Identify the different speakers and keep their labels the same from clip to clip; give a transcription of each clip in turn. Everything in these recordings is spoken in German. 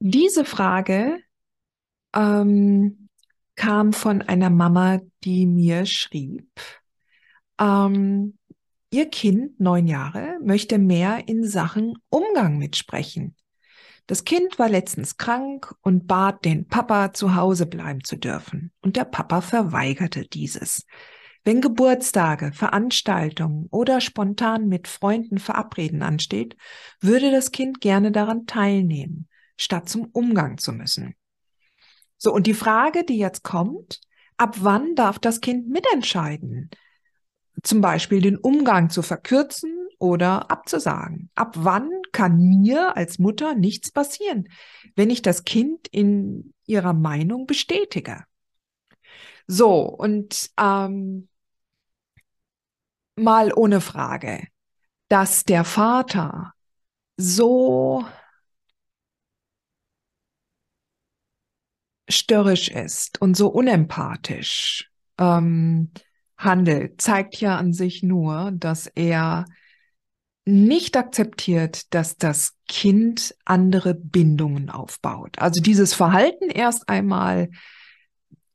Speaker 1: Diese Frage ähm, kam von einer Mama, die mir schrieb, ähm, ihr Kind, neun Jahre, möchte mehr in Sachen Umgang mitsprechen. Das Kind war letztens krank und bat den Papa, zu Hause bleiben zu dürfen. Und der Papa verweigerte dieses. Wenn Geburtstage, Veranstaltungen oder spontan mit Freunden verabreden ansteht, würde das Kind gerne daran teilnehmen statt zum Umgang zu müssen. So, und die Frage, die jetzt kommt, ab wann darf das Kind mitentscheiden? Zum Beispiel den Umgang zu verkürzen oder abzusagen. Ab wann kann mir als Mutter nichts passieren, wenn ich das Kind in ihrer Meinung bestätige? So, und ähm, mal ohne Frage, dass der Vater so störrisch ist und so unempathisch ähm, handelt, zeigt ja an sich nur, dass er nicht akzeptiert, dass das Kind andere Bindungen aufbaut. Also dieses Verhalten erst einmal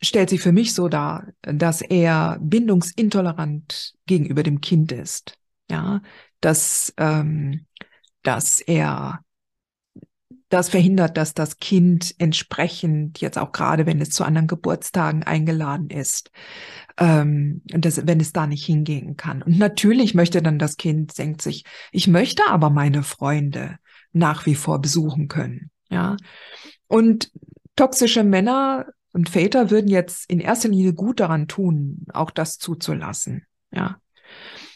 Speaker 1: stellt sich für mich so dar, dass er bindungsintolerant gegenüber dem Kind ist. Ja, dass, ähm, dass er das verhindert, dass das Kind entsprechend jetzt auch gerade, wenn es zu anderen Geburtstagen eingeladen ist, ähm, dass, wenn es da nicht hingehen kann. Und natürlich möchte dann das Kind, denkt sich, ich möchte aber meine Freunde nach wie vor besuchen können. Ja. Und toxische Männer und Väter würden jetzt in erster Linie gut daran tun, auch das zuzulassen. Ja.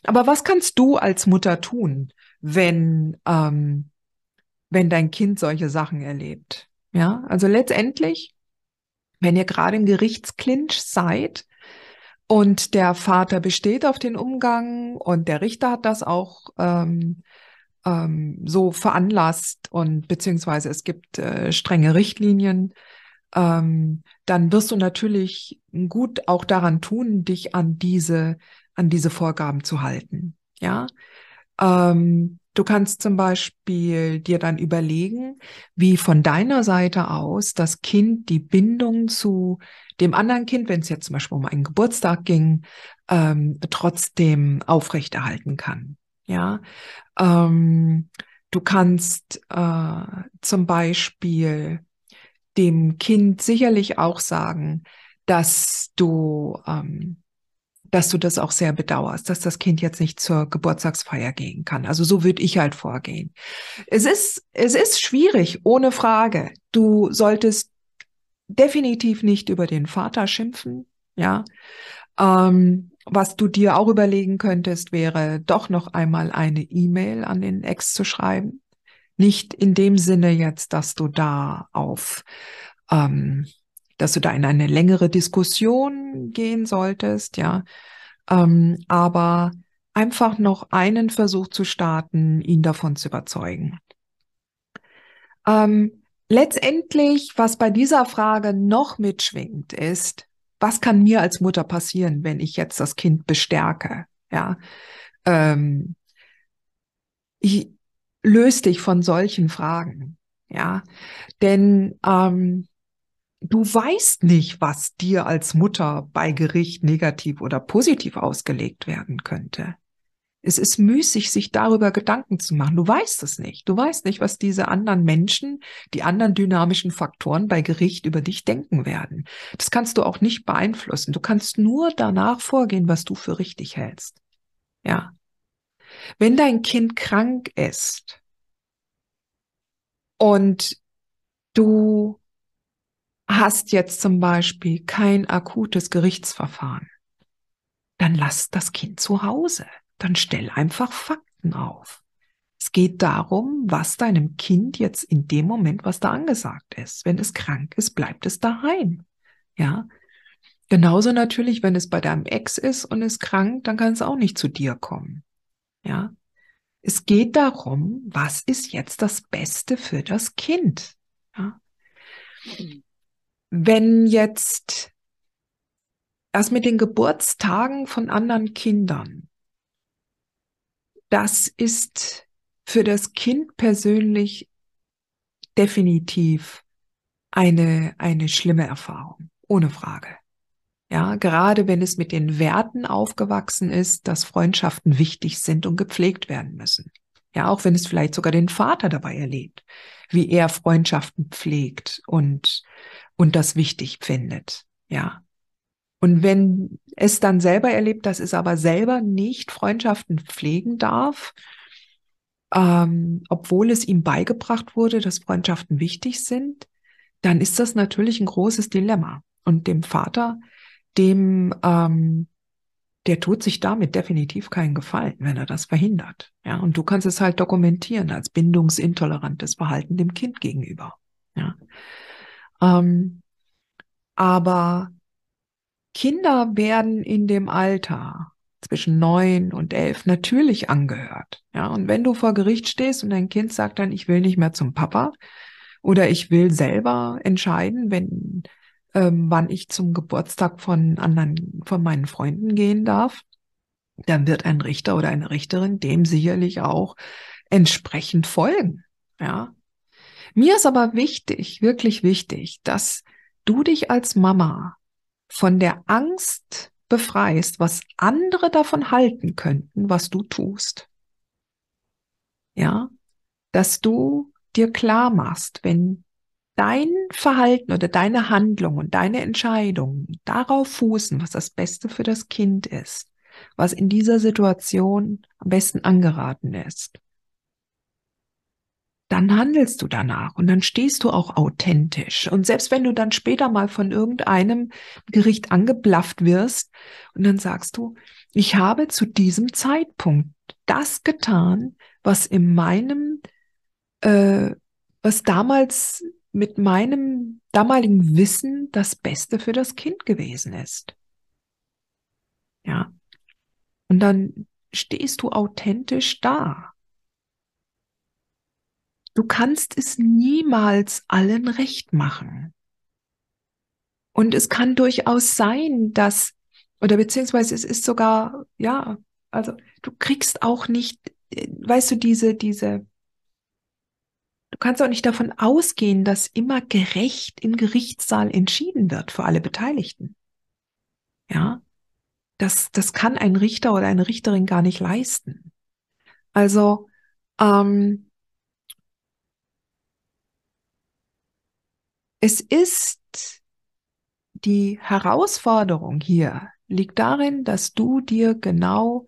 Speaker 1: Aber was kannst du als Mutter tun, wenn ähm, wenn dein Kind solche Sachen erlebt. Ja, also letztendlich, wenn ihr gerade im Gerichtsklinch seid und der Vater besteht auf den Umgang und der Richter hat das auch ähm, ähm, so veranlasst und beziehungsweise es gibt äh, strenge Richtlinien, ähm, dann wirst du natürlich gut auch daran tun, dich an diese an diese Vorgaben zu halten. Ja, ähm, Du kannst zum Beispiel dir dann überlegen, wie von deiner Seite aus das Kind die Bindung zu dem anderen Kind, wenn es jetzt zum Beispiel um einen Geburtstag ging, ähm, trotzdem aufrechterhalten kann. Ja, ähm, du kannst äh, zum Beispiel dem Kind sicherlich auch sagen, dass du ähm, dass du das auch sehr bedauerst, dass das Kind jetzt nicht zur Geburtstagsfeier gehen kann. Also so würde ich halt vorgehen. Es ist, es ist schwierig, ohne Frage. Du solltest definitiv nicht über den Vater schimpfen, ja. Ähm, was du dir auch überlegen könntest, wäre doch noch einmal eine E-Mail an den Ex zu schreiben. Nicht in dem Sinne jetzt, dass du da auf ähm, dass du da in eine längere Diskussion gehen solltest, ja. Ähm, aber einfach noch einen Versuch zu starten, ihn davon zu überzeugen. Ähm, letztendlich, was bei dieser Frage noch mitschwingt, ist, was kann mir als Mutter passieren, wenn ich jetzt das Kind bestärke? Ja, ähm, ich, löse dich von solchen Fragen. Ja, denn ähm, du weißt nicht, was dir als Mutter bei Gericht negativ oder positiv ausgelegt werden könnte. Es ist müßig, sich darüber Gedanken zu machen. Du weißt es nicht. Du weißt nicht, was diese anderen Menschen, die anderen dynamischen Faktoren bei Gericht über dich denken werden. Das kannst du auch nicht beeinflussen. Du kannst nur danach vorgehen, was du für richtig hältst. Ja. Wenn dein Kind krank ist und du hast jetzt zum Beispiel kein akutes Gerichtsverfahren, dann lass das Kind zu Hause. Dann stell einfach Fakten auf. Es geht darum, was deinem Kind jetzt in dem Moment, was da angesagt ist. Wenn es krank ist, bleibt es daheim. Ja. Genauso natürlich, wenn es bei deinem Ex ist und ist krank, dann kann es auch nicht zu dir kommen. Ja. Es geht darum, was ist jetzt das Beste für das Kind? Ja. Wenn jetzt das mit den Geburtstagen von anderen Kindern, das ist für das Kind persönlich definitiv eine, eine schlimme Erfahrung, ohne Frage. Ja, gerade wenn es mit den Werten aufgewachsen ist, dass Freundschaften wichtig sind und gepflegt werden müssen. Ja, auch wenn es vielleicht sogar den Vater dabei erlebt, wie er Freundschaften pflegt und, und das wichtig findet. Ja. Und wenn es dann selber erlebt, dass es aber selber nicht Freundschaften pflegen darf, ähm, obwohl es ihm beigebracht wurde, dass Freundschaften wichtig sind, dann ist das natürlich ein großes Dilemma. Und dem Vater, dem, ähm, der tut sich damit definitiv keinen Gefallen, wenn er das verhindert. Ja, und du kannst es halt dokumentieren als bindungsintolerantes Verhalten dem Kind gegenüber. Ja, ähm, aber Kinder werden in dem Alter zwischen neun und elf natürlich angehört. Ja, und wenn du vor Gericht stehst und dein Kind sagt dann, ich will nicht mehr zum Papa oder ich will selber entscheiden, wenn, ähm, wann ich zum Geburtstag von anderen, von meinen Freunden gehen darf, dann wird ein Richter oder eine Richterin dem sicherlich auch entsprechend folgen. Ja. Mir ist aber wichtig, wirklich wichtig, dass du dich als Mama von der Angst befreist, was andere davon halten könnten, was du tust. Ja, dass du dir klar machst, wenn dein Verhalten oder deine Handlung und deine Entscheidungen darauf fußen, was das Beste für das Kind ist, was in dieser Situation am besten angeraten ist, dann handelst du danach und dann stehst du auch authentisch. Und selbst wenn du dann später mal von irgendeinem Gericht angeblafft wirst und dann sagst du, ich habe zu diesem Zeitpunkt das getan, was in meinem, äh, was damals mit meinem damaligen Wissen das Beste für das Kind gewesen ist. Ja. Und dann stehst du authentisch da. Du kannst es niemals allen recht machen. Und es kann durchaus sein, dass, oder beziehungsweise es ist sogar, ja, also du kriegst auch nicht, äh, weißt du, diese, diese, du kannst auch nicht davon ausgehen, dass immer gerecht im Gerichtssaal entschieden wird für alle Beteiligten. Ja, das, das kann ein Richter oder eine Richterin gar nicht leisten. Also, ähm, Es ist die Herausforderung hier liegt darin, dass du dir genau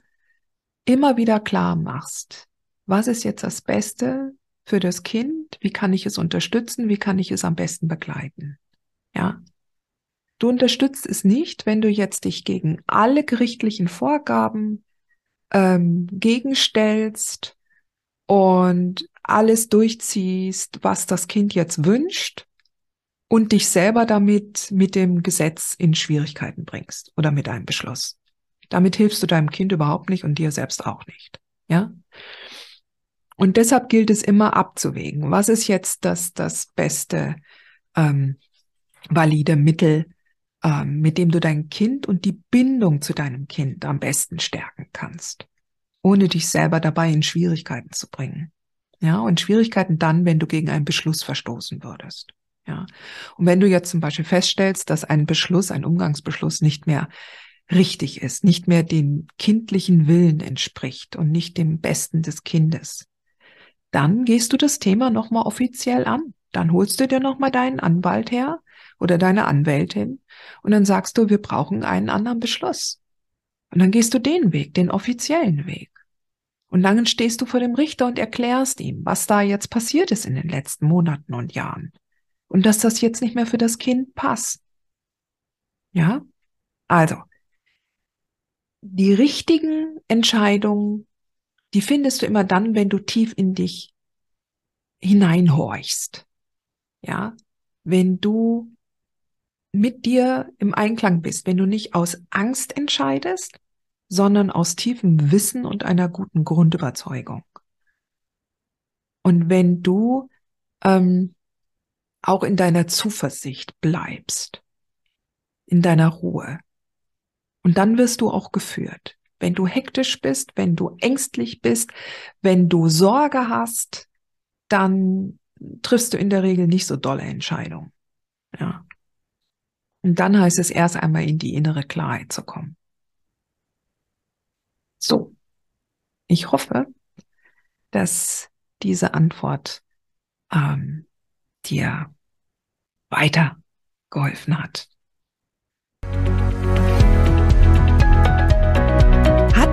Speaker 1: immer wieder klar machst, was ist jetzt das Beste für das Kind? Wie kann ich es unterstützen? Wie kann ich es am besten begleiten? Ja. Du unterstützt es nicht, wenn du jetzt dich gegen alle gerichtlichen Vorgaben ähm, gegenstellst und alles durchziehst, was das Kind jetzt wünscht, und dich selber damit mit dem Gesetz in Schwierigkeiten bringst oder mit einem Beschluss. Damit hilfst du deinem Kind überhaupt nicht und dir selbst auch nicht. Ja? Und deshalb gilt es immer abzuwägen. Was ist jetzt das, das beste ähm, valide Mittel, ähm, mit dem du dein Kind und die Bindung zu deinem Kind am besten stärken kannst, ohne dich selber dabei in Schwierigkeiten zu bringen. Ja, und Schwierigkeiten dann, wenn du gegen einen Beschluss verstoßen würdest. Ja. Und wenn du jetzt zum Beispiel feststellst, dass ein Beschluss, ein Umgangsbeschluss nicht mehr richtig ist, nicht mehr dem kindlichen Willen entspricht und nicht dem Besten des Kindes, dann gehst du das Thema nochmal offiziell an. Dann holst du dir nochmal deinen Anwalt her oder deine Anwältin und dann sagst du, wir brauchen einen anderen Beschluss. Und dann gehst du den Weg, den offiziellen Weg. Und dann stehst du vor dem Richter und erklärst ihm, was da jetzt passiert ist in den letzten Monaten und Jahren und dass das jetzt nicht mehr für das Kind passt. Ja? Also, die richtigen Entscheidungen, die findest du immer dann, wenn du tief in dich hineinhorchst. Ja? Wenn du mit dir im Einklang bist, wenn du nicht aus Angst entscheidest, sondern aus tiefem Wissen und einer guten Grundüberzeugung. Und wenn du ähm, auch in deiner Zuversicht bleibst, in deiner Ruhe. Und dann wirst du auch geführt. Wenn du hektisch bist, wenn du ängstlich bist, wenn du Sorge hast, dann triffst du in der Regel nicht so dolle Entscheidungen. Ja. Und dann heißt es erst einmal in die innere Klarheit zu kommen. So. Ich hoffe, dass diese Antwort ähm, dir weitergeholfen hat.